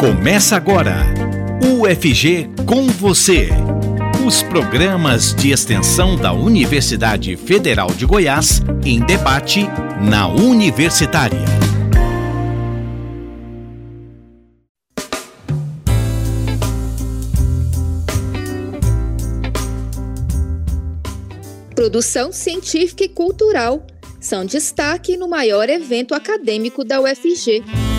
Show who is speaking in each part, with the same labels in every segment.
Speaker 1: Começa agora. UFG com você. Os programas de extensão da Universidade Federal de Goiás em debate na Universitária.
Speaker 2: Produção científica e cultural são destaque no maior evento acadêmico da UFG.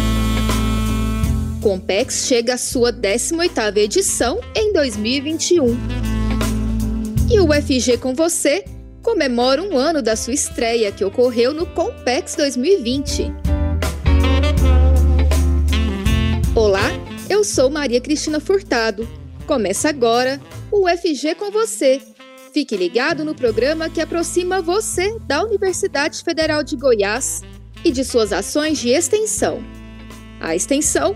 Speaker 2: Compex chega à sua 18ª edição em 2021. E o UFG com você comemora um ano da sua estreia que ocorreu no Compex 2020. Olá, eu sou Maria Cristina Furtado. Começa agora o UFG com você. Fique ligado no programa que aproxima você da Universidade Federal de Goiás e de suas ações de extensão. A extensão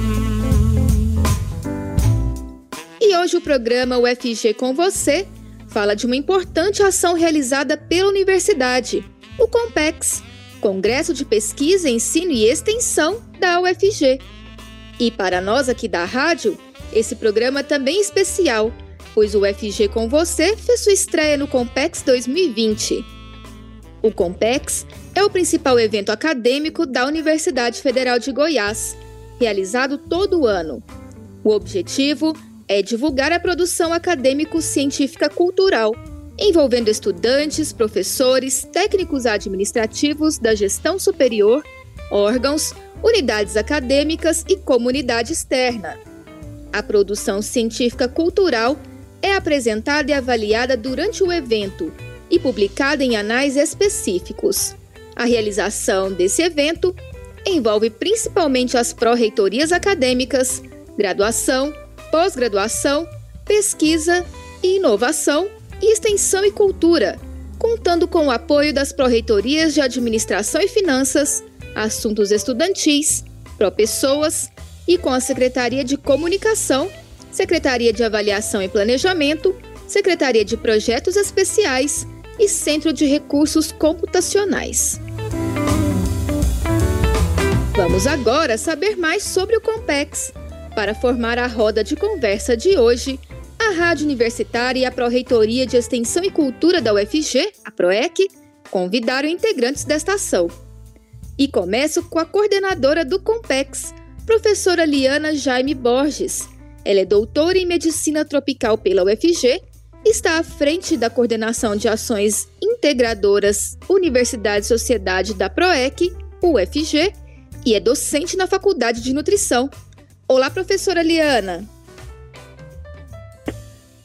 Speaker 2: E hoje o programa UFG com você fala de uma importante ação realizada pela universidade, o Compex, Congresso de Pesquisa, Ensino e Extensão da UFG. E para nós aqui da rádio, esse programa é também especial, pois o UFG com você fez sua estreia no Compex 2020. O Compex é o principal evento acadêmico da Universidade Federal de Goiás, realizado todo ano. O objetivo é divulgar a produção acadêmico-científica cultural, envolvendo estudantes, professores, técnicos administrativos da gestão superior, órgãos, unidades acadêmicas e comunidade externa. A produção científica cultural é apresentada e avaliada durante o evento e publicada em anais específicos. A realização desse evento envolve principalmente as pró-reitorias acadêmicas, graduação, pós-graduação, pesquisa e inovação e extensão e cultura, contando com o apoio das pró-reitorias de Administração e Finanças, Assuntos Estudantis, Pró-Pessoas e com a Secretaria de Comunicação, Secretaria de Avaliação e Planejamento, Secretaria de Projetos Especiais e Centro de Recursos Computacionais. Vamos agora saber mais sobre o Compex para formar a roda de conversa de hoje, a Rádio Universitária e a Pró-Reitoria de Extensão e Cultura da UFG, a PROEC, convidaram integrantes desta ação. E começo com a coordenadora do Compex, professora Liana Jaime Borges. Ela é doutora em Medicina Tropical pela UFG está à frente da coordenação de ações integradoras Universidade e Sociedade da PROEC, UFG, e é docente na Faculdade de Nutrição Olá, professora Liana.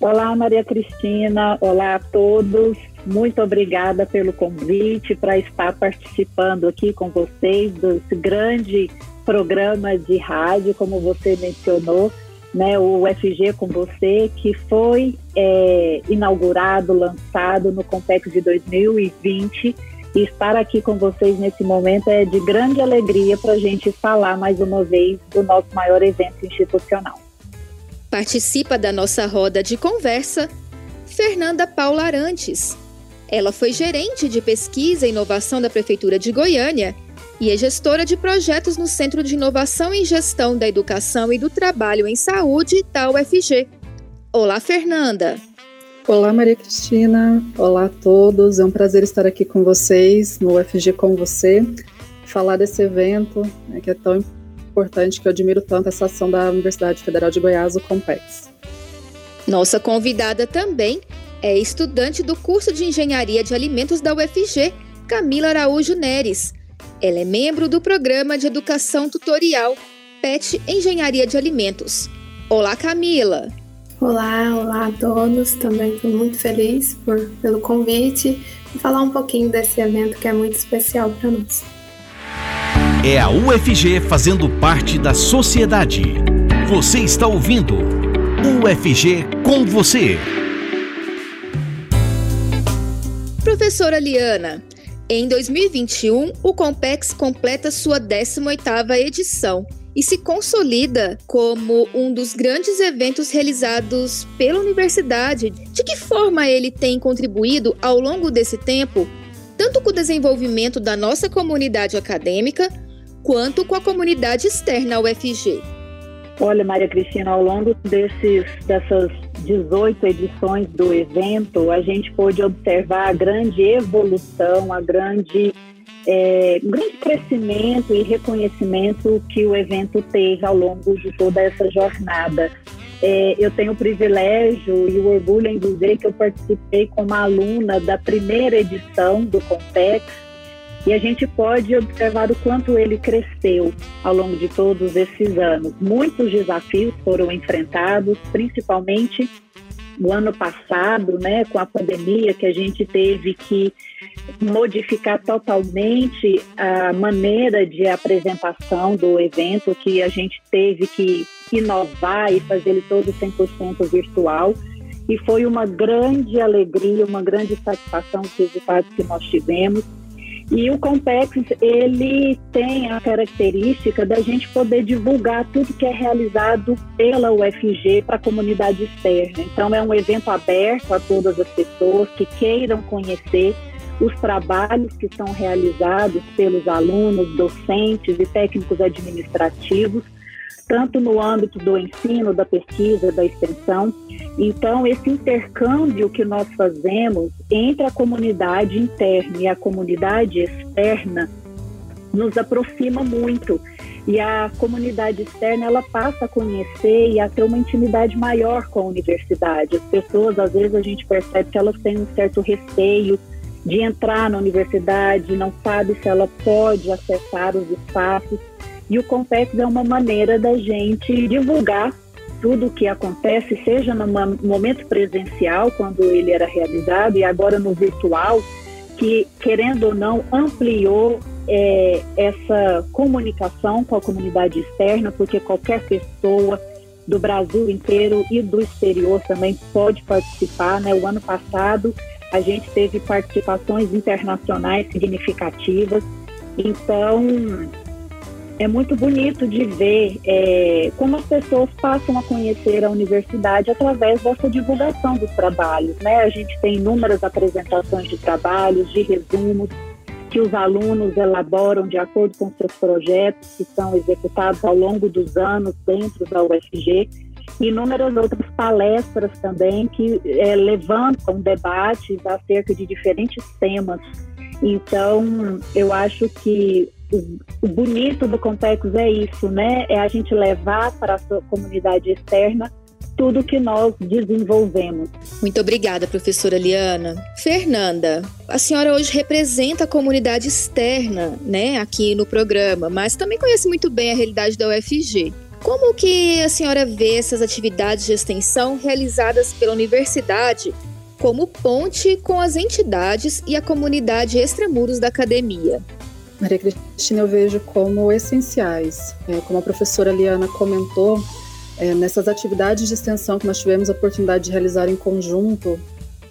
Speaker 3: Olá, Maria Cristina. Olá a todos. Muito obrigada pelo convite para estar participando aqui com vocês desse grande programa de rádio, como você mencionou, né, o UFG com você, que foi é, inaugurado, lançado no Compex de 2020 e estar aqui com vocês nesse momento é de grande alegria para a gente falar mais uma vez do nosso maior evento institucional.
Speaker 2: Participa da nossa roda de conversa Fernanda Paula Arantes. Ela foi gerente de pesquisa e inovação da Prefeitura de Goiânia e é gestora de projetos no Centro de Inovação em Gestão da Educação e do Trabalho em Saúde da UFG. Olá, Fernanda!
Speaker 4: Olá, Maria Cristina. Olá a todos. É um prazer estar aqui com vocês no UFG com você, falar desse evento né, que é tão importante, que eu admiro tanto essa ação da Universidade Federal de Goiás, o Compex.
Speaker 2: Nossa convidada também é estudante do curso de Engenharia de Alimentos da UFG, Camila Araújo Neres. Ela é membro do programa de Educação Tutorial PET Engenharia de Alimentos. Olá, Camila!
Speaker 5: Olá, olá a todos. Também estou muito feliz por, pelo convite e falar um pouquinho desse evento que é muito especial para nós.
Speaker 1: É a UFG fazendo parte da sociedade. Você está ouvindo UFG com você.
Speaker 2: Professora Liana, em 2021, o Compex completa sua 18ª edição e se consolida como um dos grandes eventos realizados pela universidade. De que forma ele tem contribuído ao longo desse tempo, tanto com o desenvolvimento da nossa comunidade acadêmica, quanto com a comunidade externa ao UFG?
Speaker 3: Olha, Maria Cristina, ao longo desses, dessas 18 edições do evento, a gente pôde observar a grande evolução, a grande é, grande crescimento e reconhecimento que o evento teve ao longo de toda essa jornada. É, eu tenho o privilégio e o orgulho em dizer que eu participei como aluna da primeira edição do Compex e a gente pode observar o quanto ele cresceu ao longo de todos esses anos. Muitos desafios foram enfrentados, principalmente no ano passado, né, com a pandemia, que a gente teve que modificar totalmente a maneira de apresentação do evento, que a gente teve que inovar e fazer ele todo 100% virtual. E foi uma grande alegria, uma grande satisfação os resultados que nós tivemos. E o Compex, ele tem a característica da gente poder divulgar tudo que é realizado pela UFG para a comunidade externa. Então, é um evento aberto a todas as pessoas que queiram conhecer os trabalhos que são realizados pelos alunos, docentes e técnicos administrativos, tanto no âmbito do ensino, da pesquisa, da extensão. Então, esse intercâmbio que nós fazemos entre a comunidade interna e a comunidade externa nos aproxima muito. E a comunidade externa ela passa a conhecer e a ter uma intimidade maior com a universidade. As pessoas, às vezes, a gente percebe que elas têm um certo receio de entrar na universidade, não sabe se ela pode acessar os espaços. E o Compex é uma maneira da gente divulgar tudo o que acontece, seja no momento presencial, quando ele era realizado, e agora no virtual, que, querendo ou não, ampliou é, essa comunicação com a comunidade externa, porque qualquer pessoa do Brasil inteiro e do exterior também pode participar. Né? O ano passado, a gente teve participações internacionais significativas. Então, é muito bonito de ver é, como as pessoas passam a conhecer a universidade através dessa divulgação dos trabalhos. Né? A gente tem inúmeras apresentações de trabalhos, de resumos, que os alunos elaboram de acordo com seus projetos que são executados ao longo dos anos dentro da UFG inúmeras outras palestras também que é, levantam debates acerca de diferentes temas. Então, eu acho que o, bonito do Contexos é isso, né? É a gente levar para a sua comunidade externa tudo que nós desenvolvemos.
Speaker 2: Muito obrigada, professora Liana. Fernanda, a senhora hoje representa a comunidade externa, né, aqui no programa, mas também conhece muito bem a realidade da UFG. Como que a senhora vê essas atividades de extensão realizadas pela universidade como ponte com as entidades e a comunidade extramuros da academia?
Speaker 4: Maria Cristina, eu vejo como essenciais. É, como a professora Liana comentou, é, nessas atividades de extensão que nós tivemos a oportunidade de realizar em conjunto,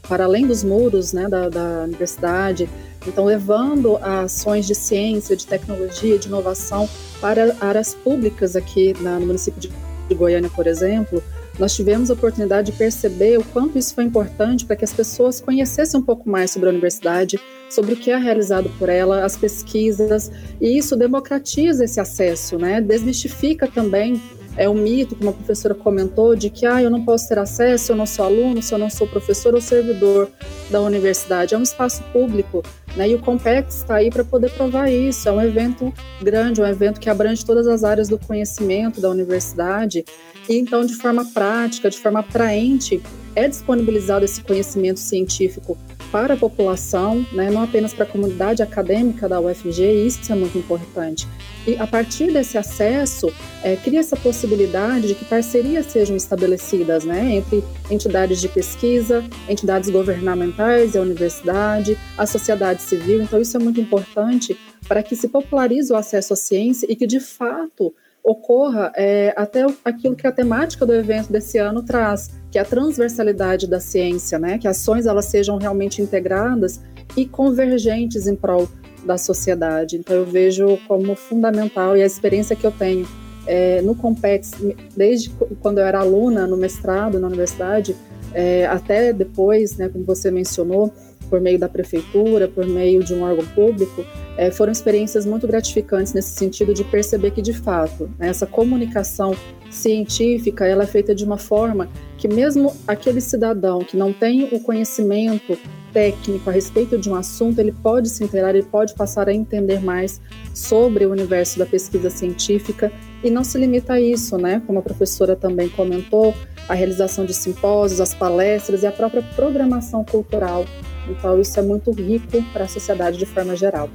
Speaker 4: para além dos muros né, da, da universidade, então levando ações de ciência, de tecnologia, de inovação para áreas públicas aqui na, no município de, de Goiânia, por exemplo, nós tivemos a oportunidade de perceber o quanto isso foi importante para que as pessoas conhecessem um pouco mais sobre a universidade, sobre o que é realizado por ela, as pesquisas, e isso democratiza esse acesso, né? Desmistifica também é um mito, como a professora comentou, de que ah, eu não posso ter acesso, eu não sou aluno, se eu não sou professor ou servidor da universidade. É um espaço público, né? E o Compex está aí para poder provar isso. É um evento grande, um evento que abrange todas as áreas do conhecimento da universidade. E então, de forma prática, de forma atraente, é disponibilizado esse conhecimento científico para a população, né, não apenas para a comunidade acadêmica da UFG, isso é muito importante. E a partir desse acesso, é, cria essa possibilidade de que parcerias sejam estabelecidas né, entre entidades de pesquisa, entidades governamentais e a universidade, a sociedade civil. Então, isso é muito importante para que se popularize o acesso à ciência e que, de fato, ocorra é, até aquilo que a temática do evento desse ano traz, que é a transversalidade da ciência, né? Que ações elas sejam realmente integradas e convergentes em prol da sociedade. Então eu vejo como fundamental e a experiência que eu tenho é, no Compex, desde quando eu era aluna no mestrado na universidade, é, até depois, né, como você mencionou, por meio da prefeitura, por meio de um órgão público, é, foram experiências muito gratificantes nesse sentido de perceber que, de fato, né, essa comunicação científica ela é feita de uma forma que mesmo aquele cidadão que não tem o conhecimento técnico a respeito de um assunto, ele pode se inteirar, ele pode passar a entender mais sobre o universo da pesquisa científica e não se limita a isso, né? Como a professora também comentou, a realização de simpósios, as palestras e a própria programação cultural. Então, isso é muito rico para a sociedade de forma geral.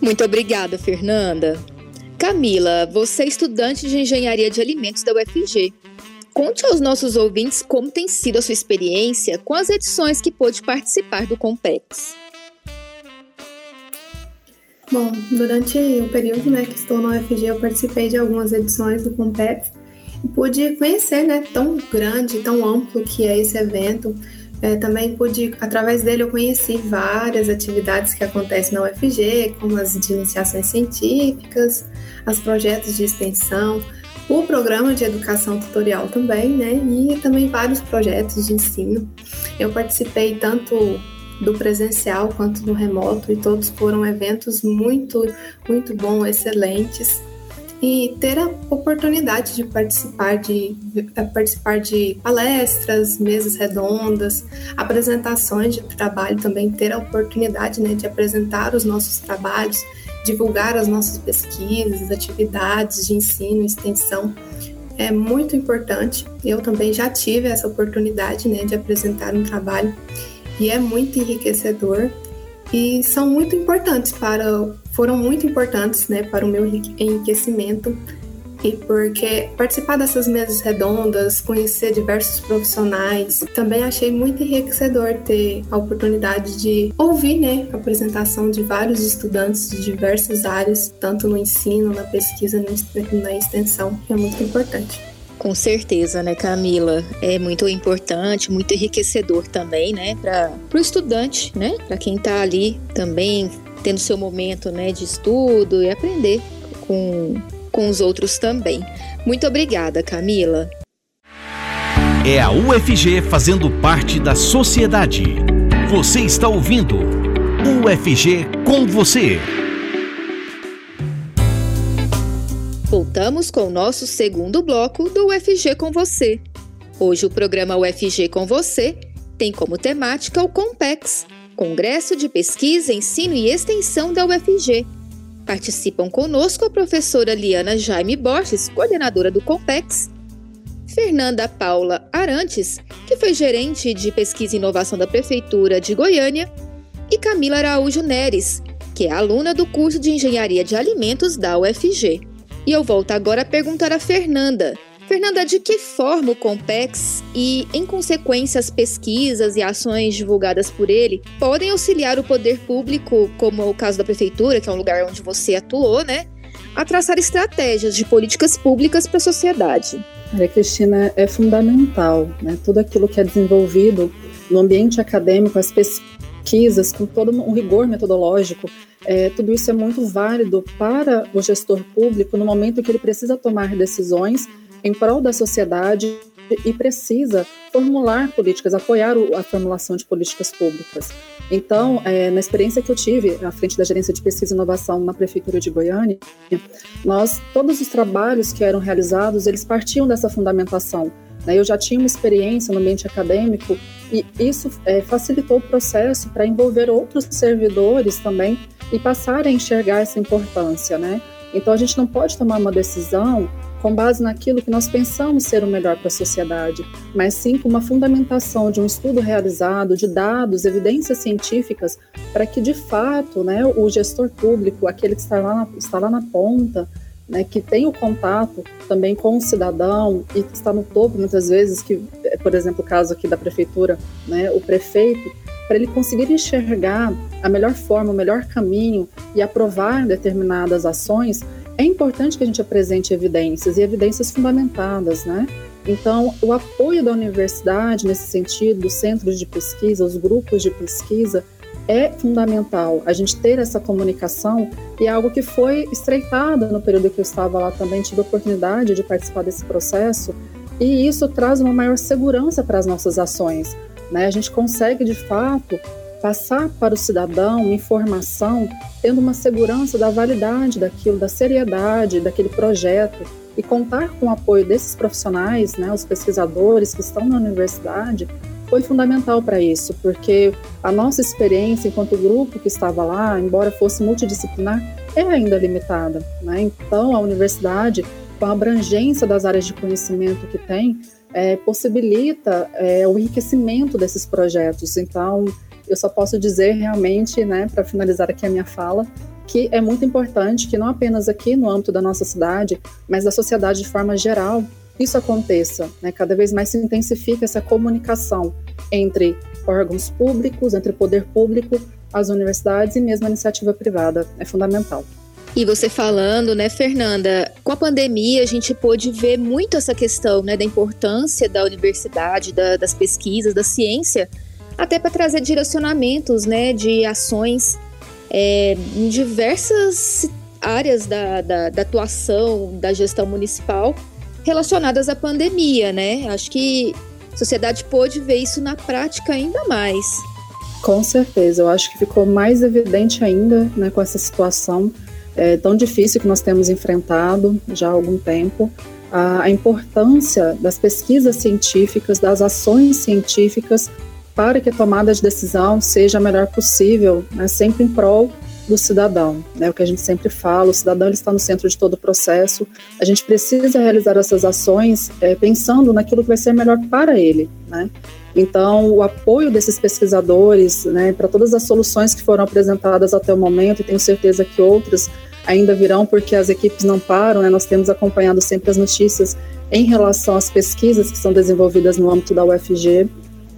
Speaker 2: Muito obrigada, Fernanda. Camila, você é estudante de engenharia de alimentos da UFG. Conte aos nossos ouvintes como tem sido a sua experiência com as edições que pôde participar do Compex.
Speaker 5: Bom, durante o período né, que estou na UFG, eu participei de algumas edições do Compex e pude conhecer né, tão grande, tão amplo que é esse evento. É, também pude, através dele, eu conheci várias atividades que acontecem na UFG, como as de iniciações científicas, os projetos de extensão, o programa de educação tutorial também, né? E também vários projetos de ensino. Eu participei tanto do presencial quanto do remoto e todos foram eventos muito, muito bons, excelentes e ter a oportunidade de participar de, participar de palestras, mesas redondas, apresentações de trabalho, também ter a oportunidade né, de apresentar os nossos trabalhos, divulgar as nossas pesquisas, atividades de ensino, extensão, é muito importante. Eu também já tive essa oportunidade né, de apresentar um trabalho e é muito enriquecedor e são muito importantes para foram muito importantes né, para o meu enriquecimento e porque participar dessas mesas redondas, conhecer diversos profissionais, também achei muito enriquecedor ter a oportunidade de ouvir né, a apresentação de vários estudantes de diversas áreas, tanto no ensino, na pesquisa, na extensão, que é muito importante.
Speaker 2: Com certeza, né, Camila? É muito importante, muito enriquecedor também, né, para o estudante, né, para quem está ali também tendo seu momento, né, de estudo e aprender com, com os outros também. Muito obrigada, Camila.
Speaker 1: É a UFG fazendo parte da sociedade. Você está ouvindo UFG com você.
Speaker 2: Voltamos com o nosso segundo bloco do UFG com você. Hoje o programa UFG com você tem como temática o Compex, Congresso de Pesquisa, Ensino e Extensão da UFG. Participam conosco a professora Liana Jaime Borges, coordenadora do Compex, Fernanda Paula Arantes, que foi gerente de pesquisa e inovação da Prefeitura de Goiânia, e Camila Araújo Neres, que é aluna do curso de Engenharia de Alimentos da UFG. E eu volto agora a perguntar a Fernanda. Fernanda, de que forma o Compex e, em consequência, as pesquisas e ações divulgadas por ele podem auxiliar o poder público, como o caso da prefeitura, que é um lugar onde você atuou, né, a traçar estratégias de políticas públicas para a sociedade?
Speaker 4: Maria Cristina, é fundamental, né? Tudo aquilo que é desenvolvido no ambiente acadêmico, as pesquisas, com todo um rigor metodológico, é, tudo isso é muito válido para o gestor público no momento que ele precisa tomar decisões em prol da sociedade e precisa formular políticas, apoiar a formulação de políticas públicas. Então, é, na experiência que eu tive à frente da gerência de pesquisa e inovação na prefeitura de Goiânia, nós todos os trabalhos que eram realizados eles partiam dessa fundamentação. Né? Eu já tinha uma experiência no ambiente acadêmico e isso é, facilitou o processo para envolver outros servidores também e passar a enxergar essa importância, né? Então a gente não pode tomar uma decisão com base naquilo que nós pensamos ser o melhor para a sociedade, mas sim com uma fundamentação de um estudo realizado, de dados, evidências científicas, para que de fato, né, o gestor público, aquele que está lá na, está lá na ponta, né, que tem o contato também com o cidadão e que está no topo muitas vezes, que, por exemplo, o caso aqui da prefeitura, né, o prefeito, para ele conseguir enxergar a melhor forma, o melhor caminho e aprovar determinadas ações, é importante que a gente apresente evidências e evidências fundamentadas, né? Então, o apoio da universidade nesse sentido, os centros de pesquisa, os grupos de pesquisa, é fundamental a gente ter essa comunicação e é algo que foi estreitado no período que eu estava lá também, tive a oportunidade de participar desse processo e isso traz uma maior segurança para as nossas ações. Né? A gente consegue, de fato, passar para o cidadão informação tendo uma segurança da validade daquilo, da seriedade daquele projeto e contar com o apoio desses profissionais, né, os pesquisadores que estão na universidade, foi fundamental para isso, porque a nossa experiência enquanto grupo que estava lá, embora fosse multidisciplinar, é ainda limitada. Né? Então, a universidade, com a abrangência das áreas de conhecimento que tem, é, possibilita é, o enriquecimento desses projetos. Então, eu só posso dizer realmente, né, para finalizar aqui a minha fala, que é muito importante que não apenas aqui no âmbito da nossa cidade, mas da sociedade de forma geral, isso aconteça. Né? Cada vez mais se intensifica essa comunicação entre órgãos públicos, entre o poder público, as universidades e mesmo a iniciativa privada. É fundamental.
Speaker 2: E você falando, né, Fernanda, com a pandemia a gente pôde ver muito essa questão, né, da importância da universidade, da, das pesquisas, da ciência, até para trazer direcionamentos, né, de ações é, em diversas áreas da, da, da atuação da gestão municipal relacionadas à pandemia, né? Acho que a sociedade pôde ver isso na prática ainda mais.
Speaker 4: Com certeza, eu acho que ficou mais evidente ainda né, com essa situação é, tão difícil que nós temos enfrentado já há algum tempo, a, a importância das pesquisas científicas, das ações científicas para que a tomada de decisão seja a melhor possível, né, sempre em prol do cidadão. É né? o que a gente sempre fala, o cidadão ele está no centro de todo o processo. A gente precisa realizar essas ações é, pensando naquilo que vai ser melhor para ele. Né? Então, o apoio desses pesquisadores né, para todas as soluções que foram apresentadas até o momento, e tenho certeza que outras ainda virão, porque as equipes não param, né? nós temos acompanhado sempre as notícias em relação às pesquisas que são desenvolvidas no âmbito da UFG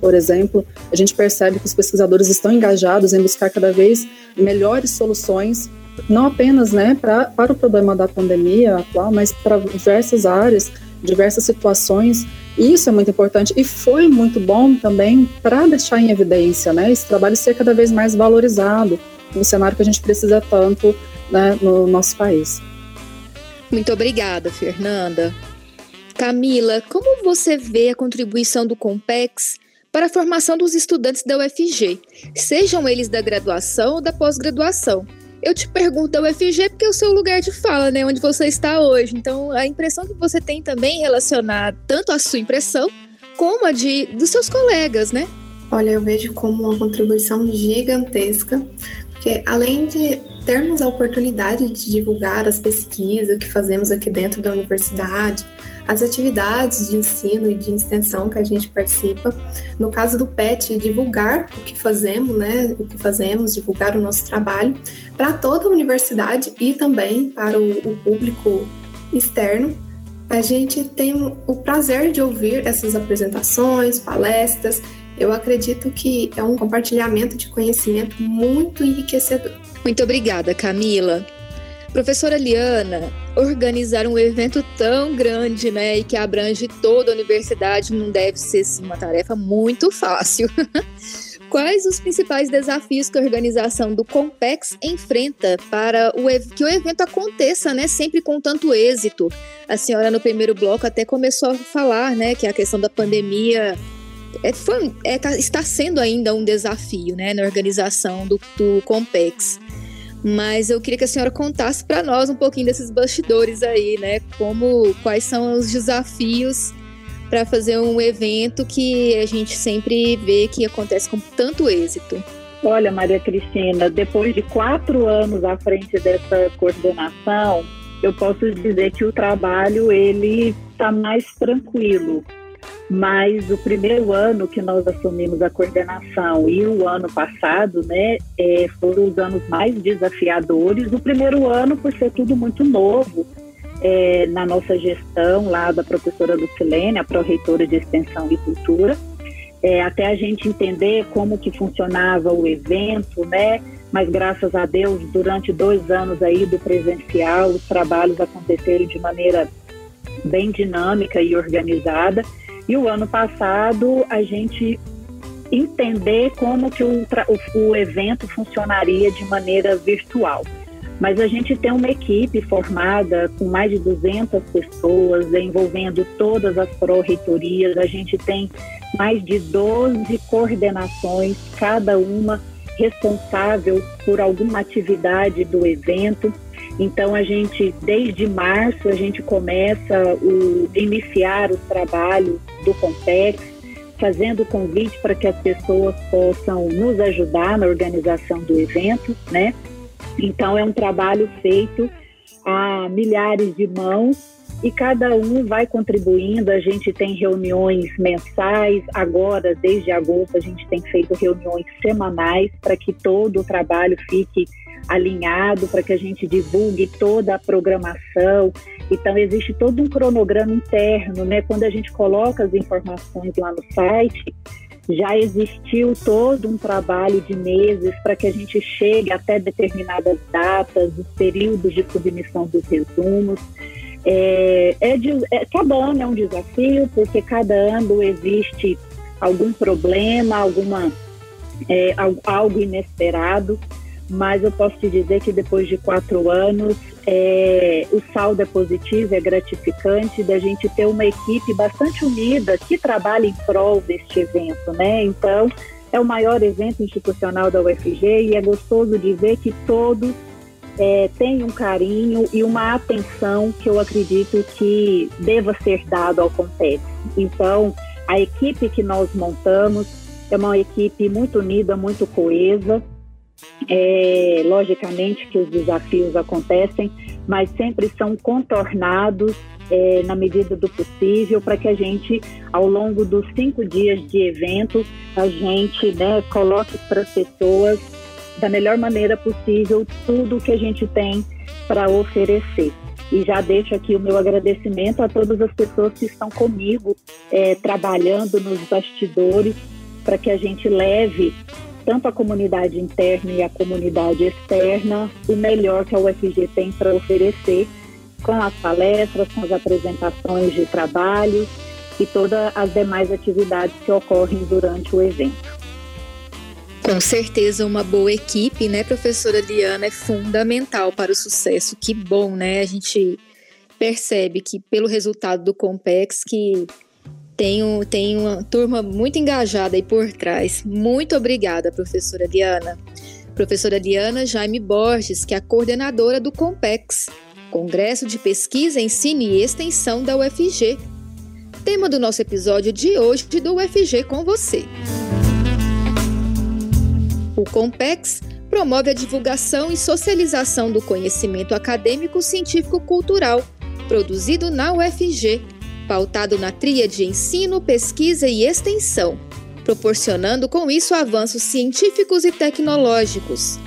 Speaker 4: por exemplo, a gente percebe que os pesquisadores estão engajados em buscar cada vez melhores soluções, não apenas né, pra, para o problema da pandemia atual, mas para diversas áreas, diversas situações. E isso é muito importante e foi muito bom também para deixar em evidência né, esse trabalho ser cada vez mais valorizado no cenário que a gente precisa tanto né, no nosso país.
Speaker 2: Muito obrigada, Fernanda. Camila, como você vê a contribuição do Compex para a formação dos estudantes da UFG, sejam eles da graduação ou da pós-graduação. Eu te pergunto da UFG porque é o seu lugar de fala, né? Onde você está hoje. Então, a impressão que você tem também relacionada tanto a sua impressão como a de dos seus colegas, né?
Speaker 5: Olha, eu vejo como uma contribuição gigantesca, porque além de termos a oportunidade de divulgar as pesquisas que fazemos aqui dentro da universidade, as atividades de ensino e de extensão que a gente participa. No caso do PET, divulgar o que fazemos, né? O que fazemos, divulgar o nosso trabalho para toda a universidade e também para o, o público externo. A gente tem o prazer de ouvir essas apresentações, palestras. Eu acredito que é um compartilhamento de conhecimento muito enriquecedor.
Speaker 2: Muito obrigada, Camila. Professora Liana, organizar um evento tão grande, né, e que abrange toda a universidade não deve ser sim, uma tarefa muito fácil. Quais os principais desafios que a organização do Compex enfrenta para o, que o evento aconteça, né, sempre com tanto êxito? A senhora no primeiro bloco até começou a falar, né, que a questão da pandemia é, foi, é, tá, está sendo ainda um desafio, né, na organização do, do Compex. Mas eu queria que a senhora contasse para nós um pouquinho desses bastidores aí, né? Como, quais são os desafios para fazer um evento que a gente sempre vê que acontece com tanto êxito.
Speaker 3: Olha, Maria Cristina, depois de quatro anos à frente dessa coordenação, eu posso dizer que o trabalho ele está mais tranquilo mas o primeiro ano que nós assumimos a coordenação e o ano passado, né, é, foram os anos mais desafiadores. O primeiro ano, por ser tudo muito novo, é, na nossa gestão lá da professora Lucilene, a pró-reitora de Extensão e Cultura, é, até a gente entender como que funcionava o evento, né, mas graças a Deus, durante dois anos aí do presencial, os trabalhos aconteceram de maneira bem dinâmica e organizada. E o ano passado a gente entender como que o, o, o evento funcionaria de maneira virtual. Mas a gente tem uma equipe formada com mais de 200 pessoas, envolvendo todas as pró-reitorias. A gente tem mais de 12 coordenações, cada uma responsável por alguma atividade do evento. Então a gente, desde março, a gente começa o iniciar os trabalhos do Compex, fazendo convite para que as pessoas possam nos ajudar na organização do evento, né? Então é um trabalho feito a milhares de mãos e cada um vai contribuindo. A gente tem reuniões mensais, agora, desde agosto, a gente tem feito reuniões semanais para que todo o trabalho fique alinhado, para que a gente divulgue toda a programação. Então, existe todo um cronograma interno, né? Quando a gente coloca as informações lá no site, já existiu todo um trabalho de meses para que a gente chegue até determinadas datas, os períodos de submissão dos resumos. É, é, de, é, cada ano é um desafio, porque cada ano existe algum problema, alguma, é, algo inesperado, mas eu posso te dizer que depois de quatro anos é, o saldo é positivo, é gratificante da gente ter uma equipe bastante unida que trabalha em prol deste evento, né? Então, é o maior evento institucional da UFG e é gostoso de ver que todos é, têm um carinho e uma atenção que eu acredito que deva ser dado ao Compex. Então, a equipe que nós montamos é uma equipe muito unida, muito coesa, é, logicamente que os desafios acontecem, mas sempre são contornados é, na medida do possível para que a gente, ao longo dos cinco dias de evento, a gente né, coloque para as pessoas da melhor maneira possível tudo o que a gente tem para oferecer. E já deixo aqui o meu agradecimento a todas as pessoas que estão comigo é, trabalhando nos bastidores para que a gente leve tanto a comunidade interna e a comunidade externa, o melhor que a UFG tem para oferecer com as palestras, com as apresentações de trabalho e todas as demais atividades que ocorrem durante o evento.
Speaker 2: Com certeza, uma boa equipe, né, professora Liana, é fundamental para o sucesso. Que bom, né? A gente percebe que pelo resultado do Compex que tem, um, tem uma turma muito engajada aí por trás. Muito obrigada, professora Liana. Professora Liana Jaime Borges, que é a coordenadora do COMPEX, Congresso de Pesquisa, Ensino e Extensão da UFG. Tema do nosso episódio de hoje do UFG com você. O COMPEX promove a divulgação e socialização do conhecimento acadêmico, científico, cultural, produzido na UFG pautado na tríade ensino, pesquisa e extensão, proporcionando com isso avanços científicos e tecnológicos.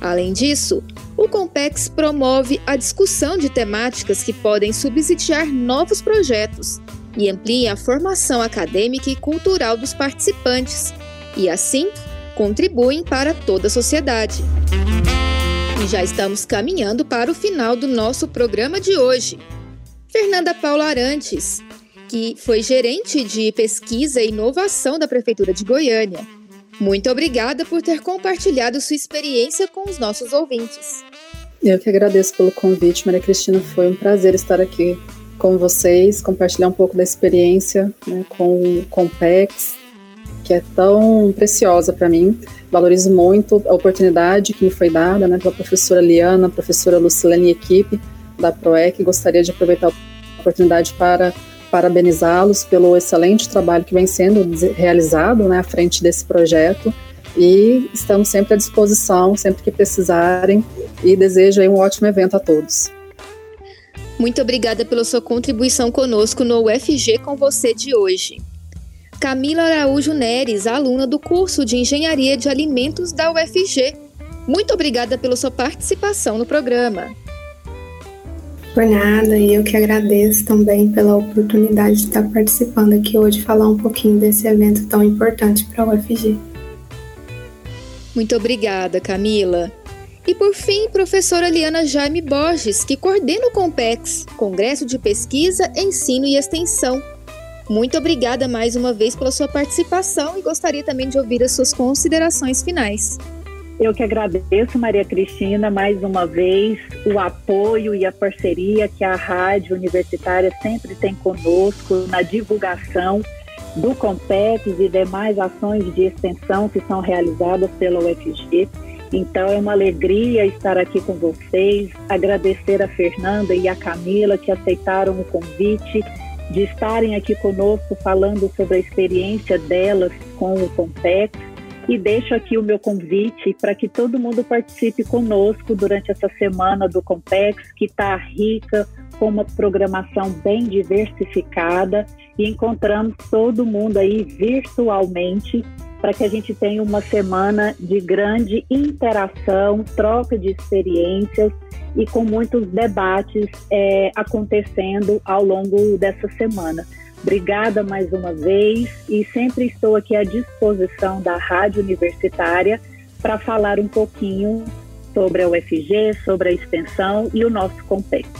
Speaker 2: Além disso, o Compex promove a discussão de temáticas que podem subsidiar novos projetos e amplia a formação acadêmica e cultural dos participantes, e assim contribuem para toda a sociedade. E já estamos caminhando para o final do nosso programa de hoje. Fernanda Paula Arantes, que foi gerente de pesquisa e inovação da Prefeitura de Goiânia. Muito obrigada por ter compartilhado sua experiência com os nossos ouvintes.
Speaker 4: Eu que agradeço pelo convite, Maria Cristina. Foi um prazer estar aqui com vocês, compartilhar um pouco da experiência né, com o Compex, que é tão preciosa para mim. Valorizo muito a oportunidade que me foi dada né, pela professora Liana, professora Lucilene e equipe da PROEC. Gostaria de aproveitar a oportunidade para parabenizá-los pelo excelente trabalho que vem sendo realizado né, à frente desse projeto e estamos sempre à disposição, sempre que precisarem, e desejo um ótimo evento a todos.
Speaker 2: Muito obrigada pela sua contribuição conosco no UFG com você de hoje. Camila Araújo Neres, aluna do curso de Engenharia de Alimentos da UFG. Muito obrigada pela sua participação no programa.
Speaker 5: Por nada, e eu que agradeço também pela oportunidade de estar participando aqui hoje, falar um pouquinho desse evento tão importante para a UFG.
Speaker 2: Muito obrigada, Camila. E por fim, professora Liana Jaime Borges, que coordena o COMPEX, Congresso de Pesquisa, Ensino e Extensão. Muito obrigada mais uma vez pela sua participação e gostaria também de ouvir as suas considerações finais.
Speaker 3: Eu que agradeço, Maria Cristina, mais uma vez, o apoio e a parceria que a Rádio Universitária sempre tem conosco na divulgação do COMPEX e demais ações de extensão que são realizadas pela UFG. Então é uma alegria estar aqui com vocês, agradecer a Fernanda e a Camila que aceitaram o convite de estarem aqui conosco falando sobre a experiência delas com o Compex e deixo aqui o meu convite para que todo mundo participe conosco durante essa semana do Compex, que está rica, com uma programação bem diversificada e encontramos todo mundo aí virtualmente para que a gente tenha uma semana de grande interação, troca de experiências e com muitos debates é, acontecendo ao longo dessa semana. Obrigada mais uma vez e sempre estou aqui à disposição da Rádio Universitária para falar um pouquinho sobre a UFG, sobre a extensão e o nosso compêndio.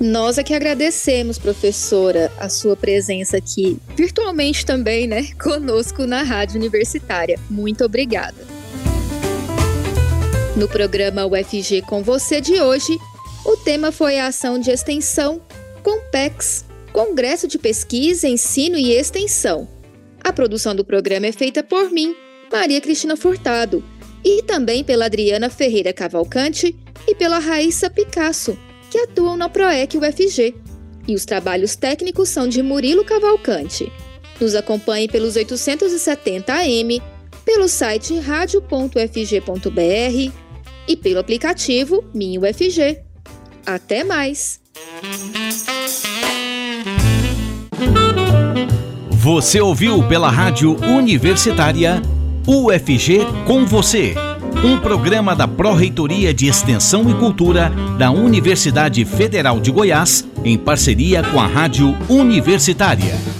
Speaker 2: Nós é que agradecemos, professora, a sua presença aqui, virtualmente também, né, conosco na Rádio Universitária. Muito obrigada. No programa UFG com você de hoje, o tema foi a ação de extensão Compex Congresso de Pesquisa, Ensino e Extensão. A produção do programa é feita por mim, Maria Cristina Furtado, e também pela Adriana Ferreira Cavalcante e pela Raíssa Picasso, que atuam na PROEC UFG. E os trabalhos técnicos são de Murilo Cavalcante. Nos acompanhe pelos 870 AM, pelo site radio.fg.br e pelo aplicativo Minho UFG. Até mais!
Speaker 1: Você ouviu pela Rádio Universitária UFG com você. Um programa da Pró-Reitoria de Extensão e Cultura da Universidade Federal de Goiás, em parceria com a Rádio Universitária.